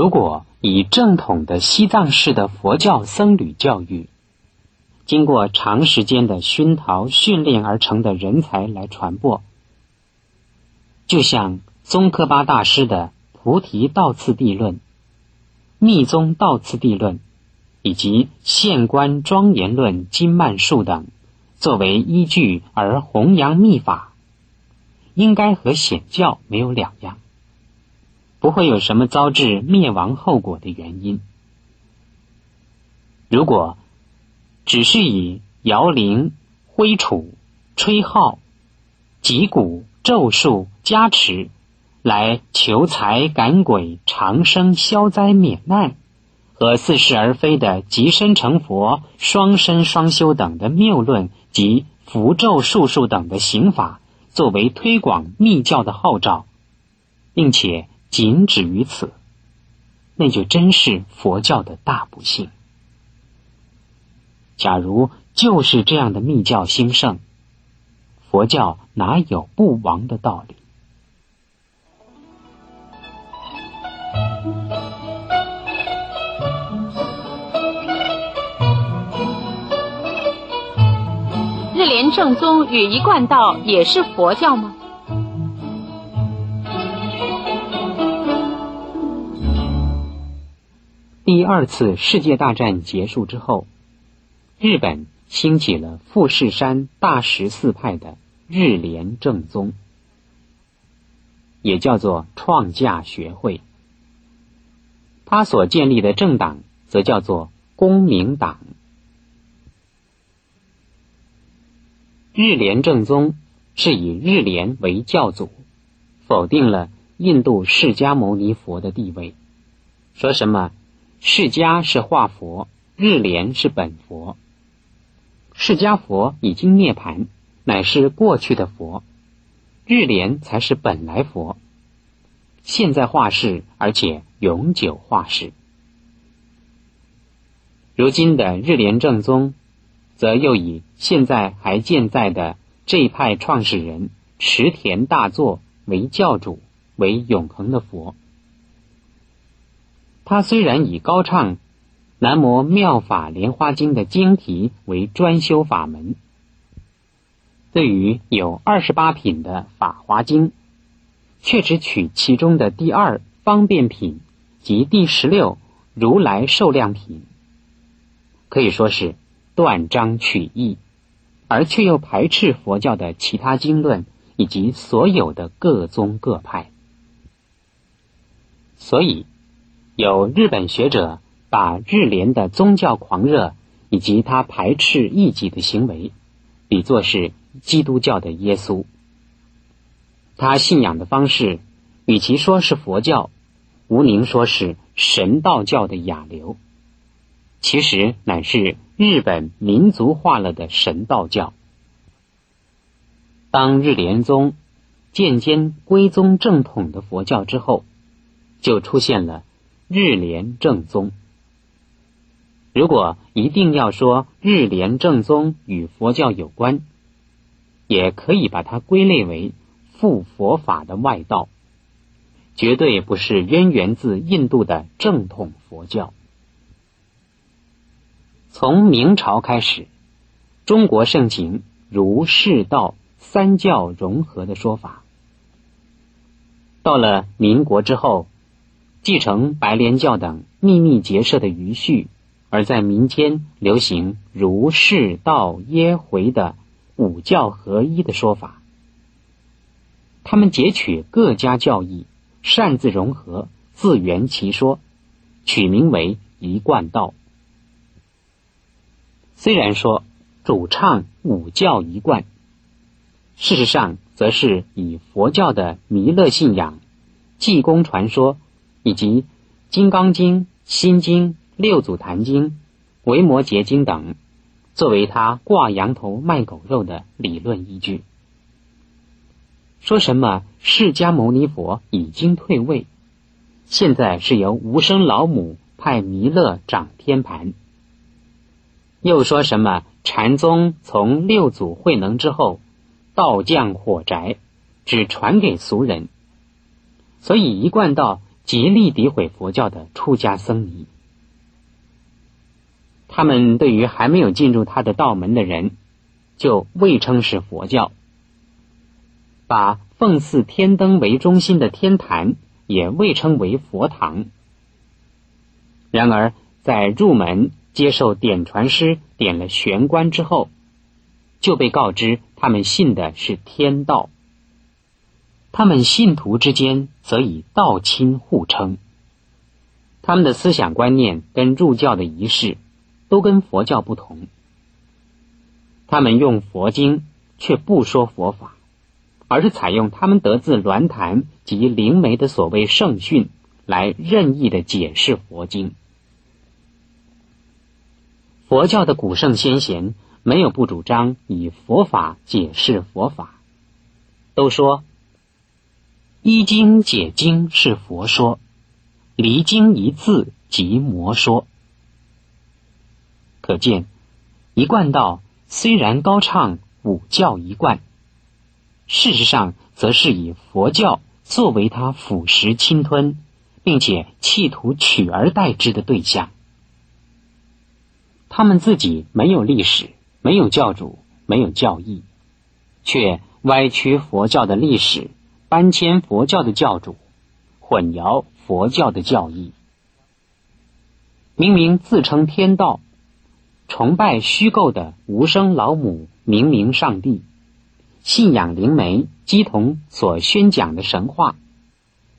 如果以正统的西藏式的佛教僧侣教育，经过长时间的熏陶训练而成的人才来传播，就像宗喀巴大师的《菩提道次第论》《密宗道次第论》以及《现观庄严论》《金曼术》等，作为依据而弘扬密法，应该和显教没有两样。不会有什么遭致灭亡后果的原因。如果只是以摇铃、挥杵、吹号、击鼓、咒术、加持来求财、赶鬼、长生、消灾、免难，和似是而非的即身成佛、双身双修等的谬论及符咒术数等的刑法，作为推广密教的号召，并且。仅止于此，那就真是佛教的大不幸。假如就是这样的密教兴盛，佛教哪有不亡的道理？日莲正宗与一贯道也是佛教吗？第二次世界大战结束之后，日本兴起了富士山大石寺派的日莲正宗，也叫做创价学会。他所建立的政党则叫做公明党。日莲正宗是以日莲为教祖，否定了印度释迦牟尼佛的地位，说什么？释迦是化佛，日莲是本佛。释迦佛已经涅盘，乃是过去的佛；日莲才是本来佛，现在化世，而且永久化世。如今的日莲正宗，则又以现在还健在的这一派创始人池田大作为教主，为永恒的佛。他虽然以高唱《南无妙法莲花经》的经题为专修法门，对于有二十八品的《法华经》，却只取其中的第二方便品及第十六如来寿量品，可以说是断章取义，而却又排斥佛教的其他经论以及所有的各宗各派，所以。有日本学者把日莲的宗教狂热以及他排斥异己的行为，比作是基督教的耶稣。他信仰的方式，与其说是佛教，无宁说是神道教的亚流，其实乃是日本民族化了的神道教。当日莲宗渐渐归宗正统的佛教之后，就出现了。日莲正宗，如果一定要说日莲正宗与佛教有关，也可以把它归类为附佛法的外道，绝对不是渊源自印度的正统佛教。从明朝开始，中国盛行儒释道三教融合的说法，到了民国之后。继承白莲教等秘密结社的余绪，而在民间流行儒释道耶回的五教合一的说法。他们截取各家教义，擅自融合，自圆其说，取名为一贯道。虽然说主唱五教一贯，事实上则是以佛教的弥勒信仰、济公传说。以及《金刚经》《心经》《六祖坛经》《维摩诘经》等，作为他挂羊头卖狗肉的理论依据。说什么释迦牟尼佛已经退位，现在是由无生老母派弥勒掌天盘。又说什么禅宗从六祖慧能之后，道降火宅，只传给俗人，所以一贯道。极力诋毁佛教的出家僧尼。他们对于还没有进入他的道门的人，就未称是佛教，把奉祀天灯为中心的天坛也未称为佛堂。然而，在入门接受点传师点了玄关之后，就被告知他们信的是天道。他们信徒之间则以道亲互称。他们的思想观念跟入教的仪式。都跟佛教不同，他们用佛经却不说佛法，而是采用他们得自鸾坛及灵媒的所谓圣训来任意的解释佛经。佛教的古圣先贤没有不主张以佛法解释佛法，都说依经解经是佛说，离经一字即魔说。可见，一贯道虽然高唱五教一贯，事实上则是以佛教作为他腐蚀侵吞，并且企图取而代之的对象。他们自己没有历史，没有教主，没有教义，却歪曲佛教的历史，搬迁佛教的教主，混淆佛教的教义。明明自称天道。崇拜虚构的无声老母、明明上帝，信仰灵媒基同所宣讲的神话，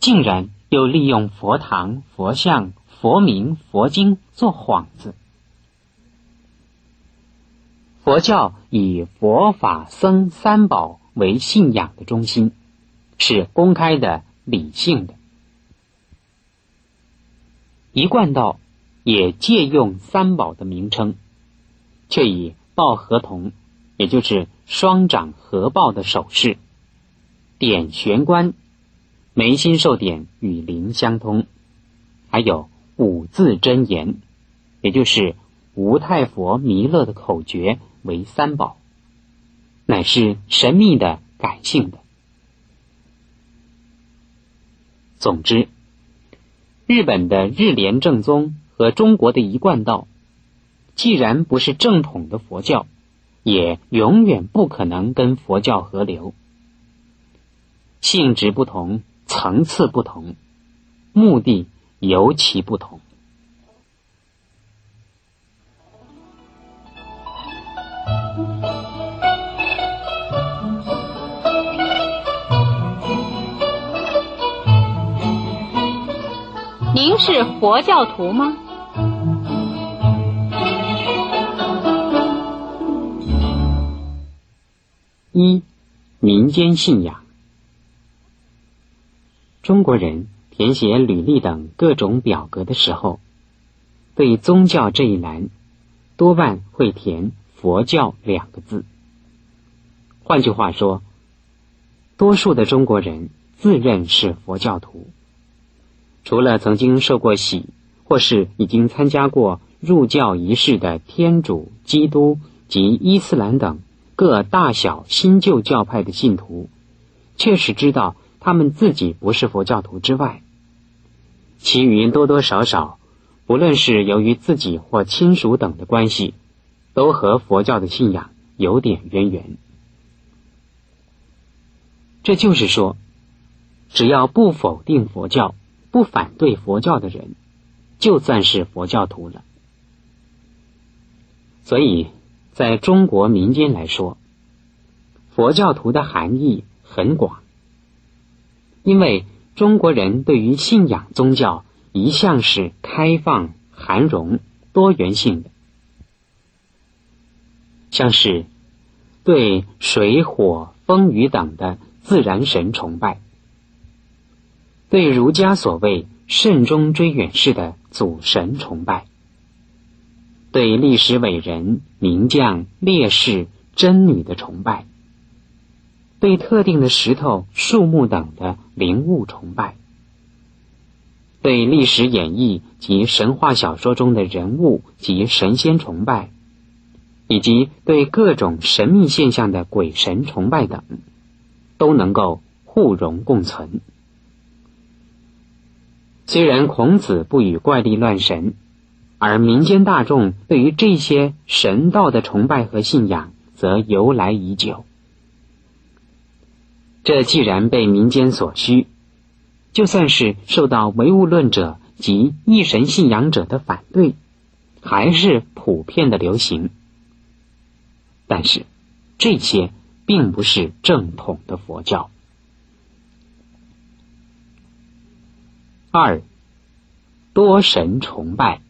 竟然又利用佛堂、佛像、佛名、佛经做幌子。佛教以佛法僧三宝为信仰的中心，是公开的、理性的。一贯道也借用三宝的名称。却以抱合同，也就是双掌合抱的手势，点玄关，眉心受点与灵相通，还有五字真言，也就是无太佛弥勒的口诀为三宝，乃是神秘的、感性的。总之，日本的日莲正宗和中国的一贯道。既然不是正统的佛教，也永远不可能跟佛教合流。性质不同，层次不同，目的尤其不同。您是佛教徒吗？一、民间信仰。中国人填写履历等各种表格的时候，对宗教这一栏，多半会填“佛教”两个字。换句话说，多数的中国人自认是佛教徒，除了曾经受过洗，或是已经参加过入教仪式的天主、基督及伊斯兰等。各大小新旧教派的信徒，确实知道他们自己不是佛教徒之外，其余多多少少，不论是由于自己或亲属等的关系，都和佛教的信仰有点渊源。这就是说，只要不否定佛教、不反对佛教的人，就算是佛教徒了。所以。在中国民间来说，佛教徒的含义很广，因为中国人对于信仰宗教一向是开放、含容、多元性的，像是对水、火、风、雨等的自然神崇拜，对儒家所谓慎终追远式的祖神崇拜。对历史伟人、名将、烈士、贞女的崇拜，对特定的石头、树木等的灵物崇拜，对历史演绎及神话小说中的人物及神仙崇拜，以及对各种神秘现象的鬼神崇拜等，都能够互融共存。虽然孔子不与怪力乱神，而民间大众对于这些神道的崇拜和信仰则由来已久。这既然被民间所需，就算是受到唯物论者及一神信仰者的反对，还是普遍的流行。但是，这些并不是正统的佛教。二，多神崇拜。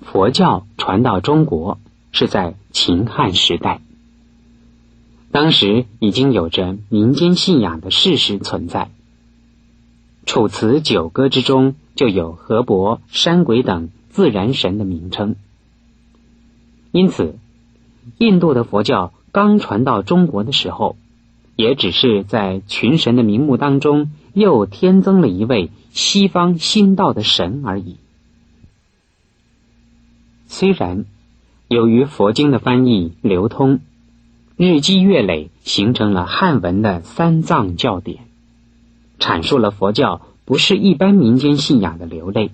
佛教传到中国是在秦汉时代，当时已经有着民间信仰的事实存在。《楚辞九歌》之中就有河伯、山鬼等自然神的名称。因此，印度的佛教刚传到中国的时候，也只是在群神的名目当中又添增了一位西方新道的神而已。虽然由于佛经的翻译流通，日积月累形成了汉文的三藏教典，阐述了佛教不是一般民间信仰的流类，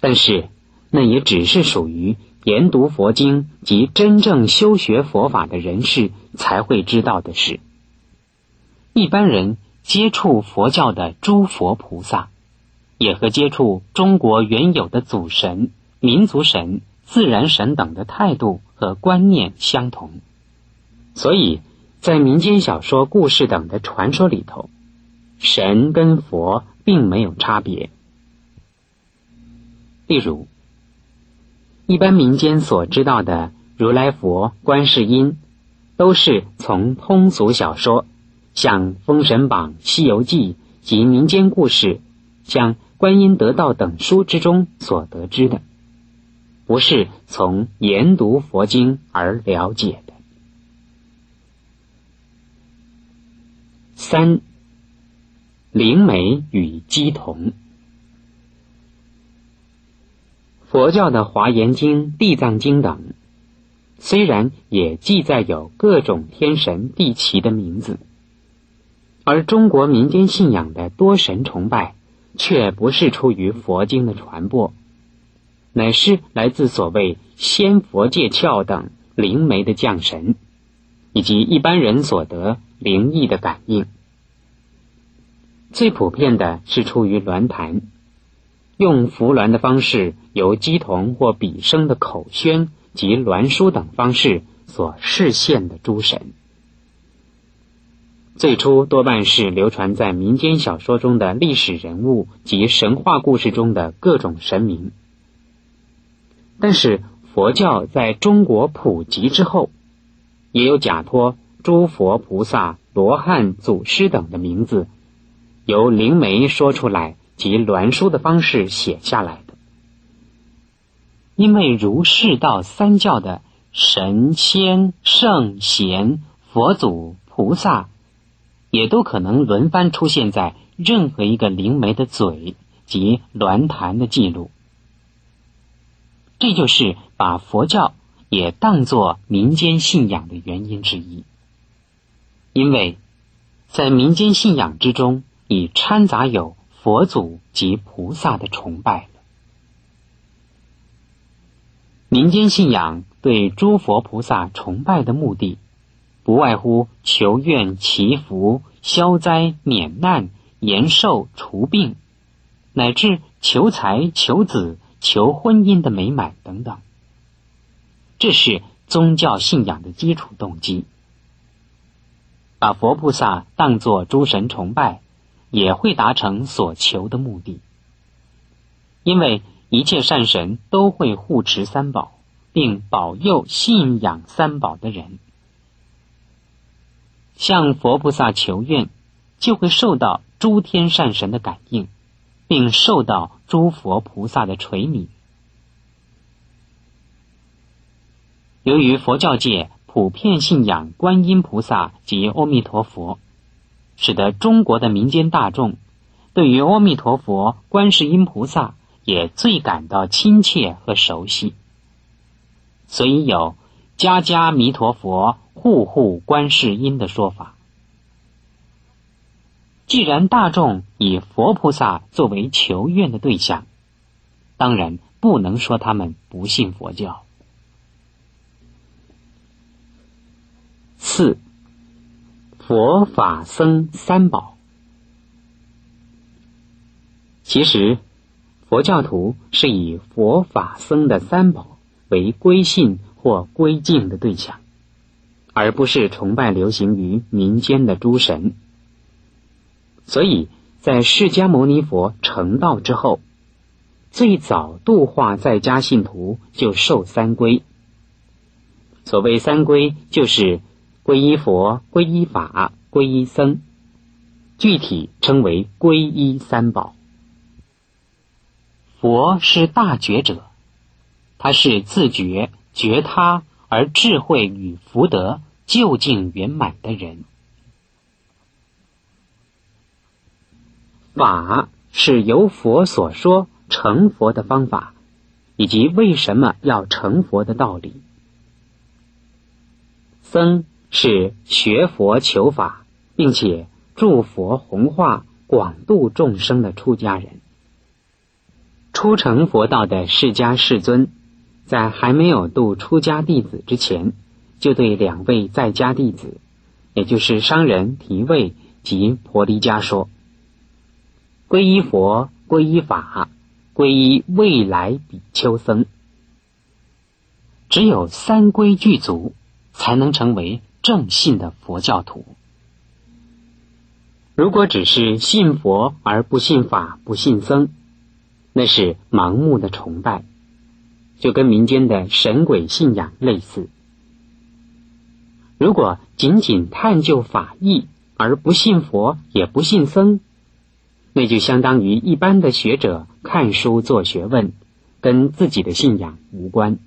但是那也只是属于。研读佛经及真正修学佛法的人士才会知道的事。一般人接触佛教的诸佛菩萨，也和接触中国原有的祖神、民族神、自然神等的态度和观念相同，所以在民间小说、故事等的传说里头，神跟佛并没有差别。例如。一般民间所知道的如来佛、观世音，都是从通俗小说，像《封神榜》《西游记》及民间故事，像《观音得道》等书之中所得知的，不是从研读佛经而了解的。三，灵媒与鸡同。佛教的《华严经》《地藏经》等，虽然也记载有各种天神地奇的名字，而中国民间信仰的多神崇拜，却不是出于佛经的传播，乃是来自所谓仙佛界窍等灵媒的降神，以及一般人所得灵异的感应。最普遍的是出于鸾坛。用扶鸾的方式，由鸡童或比生的口宣及鸾书等方式所示现的诸神，最初多半是流传在民间小说中的历史人物及神话故事中的各种神明。但是佛教在中国普及之后，也有假托诸佛菩萨、罗汉、祖师等的名字，由灵媒说出来。及鸾书的方式写下来，因为儒释道三教的神仙、圣贤、佛祖、菩萨，也都可能轮番出现在任何一个灵媒的嘴及鸾坛的记录。这就是把佛教也当作民间信仰的原因之一，因为在民间信仰之中已掺杂有。佛祖及菩萨的崇拜。民间信仰对诸佛菩萨崇拜的目的，不外乎求愿、祈福、消灾、免难、延寿、除病，乃至求财、求子、求婚姻的美满等等。这是宗教信仰的基础动机。把佛菩萨当作诸神崇拜。也会达成所求的目的，因为一切善神都会护持三宝，并保佑信仰三宝的人。向佛菩萨求愿，就会受到诸天善神的感应，并受到诸佛菩萨的垂悯。由于佛教界普遍信仰观音菩萨及阿弥陀佛。使得中国的民间大众对于阿弥陀佛、观世音菩萨也最感到亲切和熟悉，所以有“家家弥陀佛，户户观世音”的说法。既然大众以佛菩萨作为求愿的对象，当然不能说他们不信佛教。四，佛法僧三宝。其实，佛教徒是以佛法僧的三宝为归信或归敬的对象。而不是崇拜流行于民间的诸神，所以在释迦牟尼佛成道之后，最早度化在家信徒就受三归。所谓三归，就是皈依佛、皈依法、皈依僧，具体称为皈依三宝。佛是大觉者，他是自觉觉他而智慧与福德。究竟圆满的人，法是由佛所说成佛的方法，以及为什么要成佛的道理。僧是学佛求法，并且助佛弘化、广度众生的出家人。初成佛道的释迦世尊，在还没有度出家弟子之前。就对两位在家弟子，也就是商人提位及婆离迦说：“皈依佛，皈依法，皈依未来比丘僧。只有三规具足，才能成为正信的佛教徒。如果只是信佛而不信法、不信僧，那是盲目的崇拜，就跟民间的神鬼信仰类似。”如果仅仅探究法义而不信佛也不信僧，那就相当于一般的学者看书做学问，跟自己的信仰无关。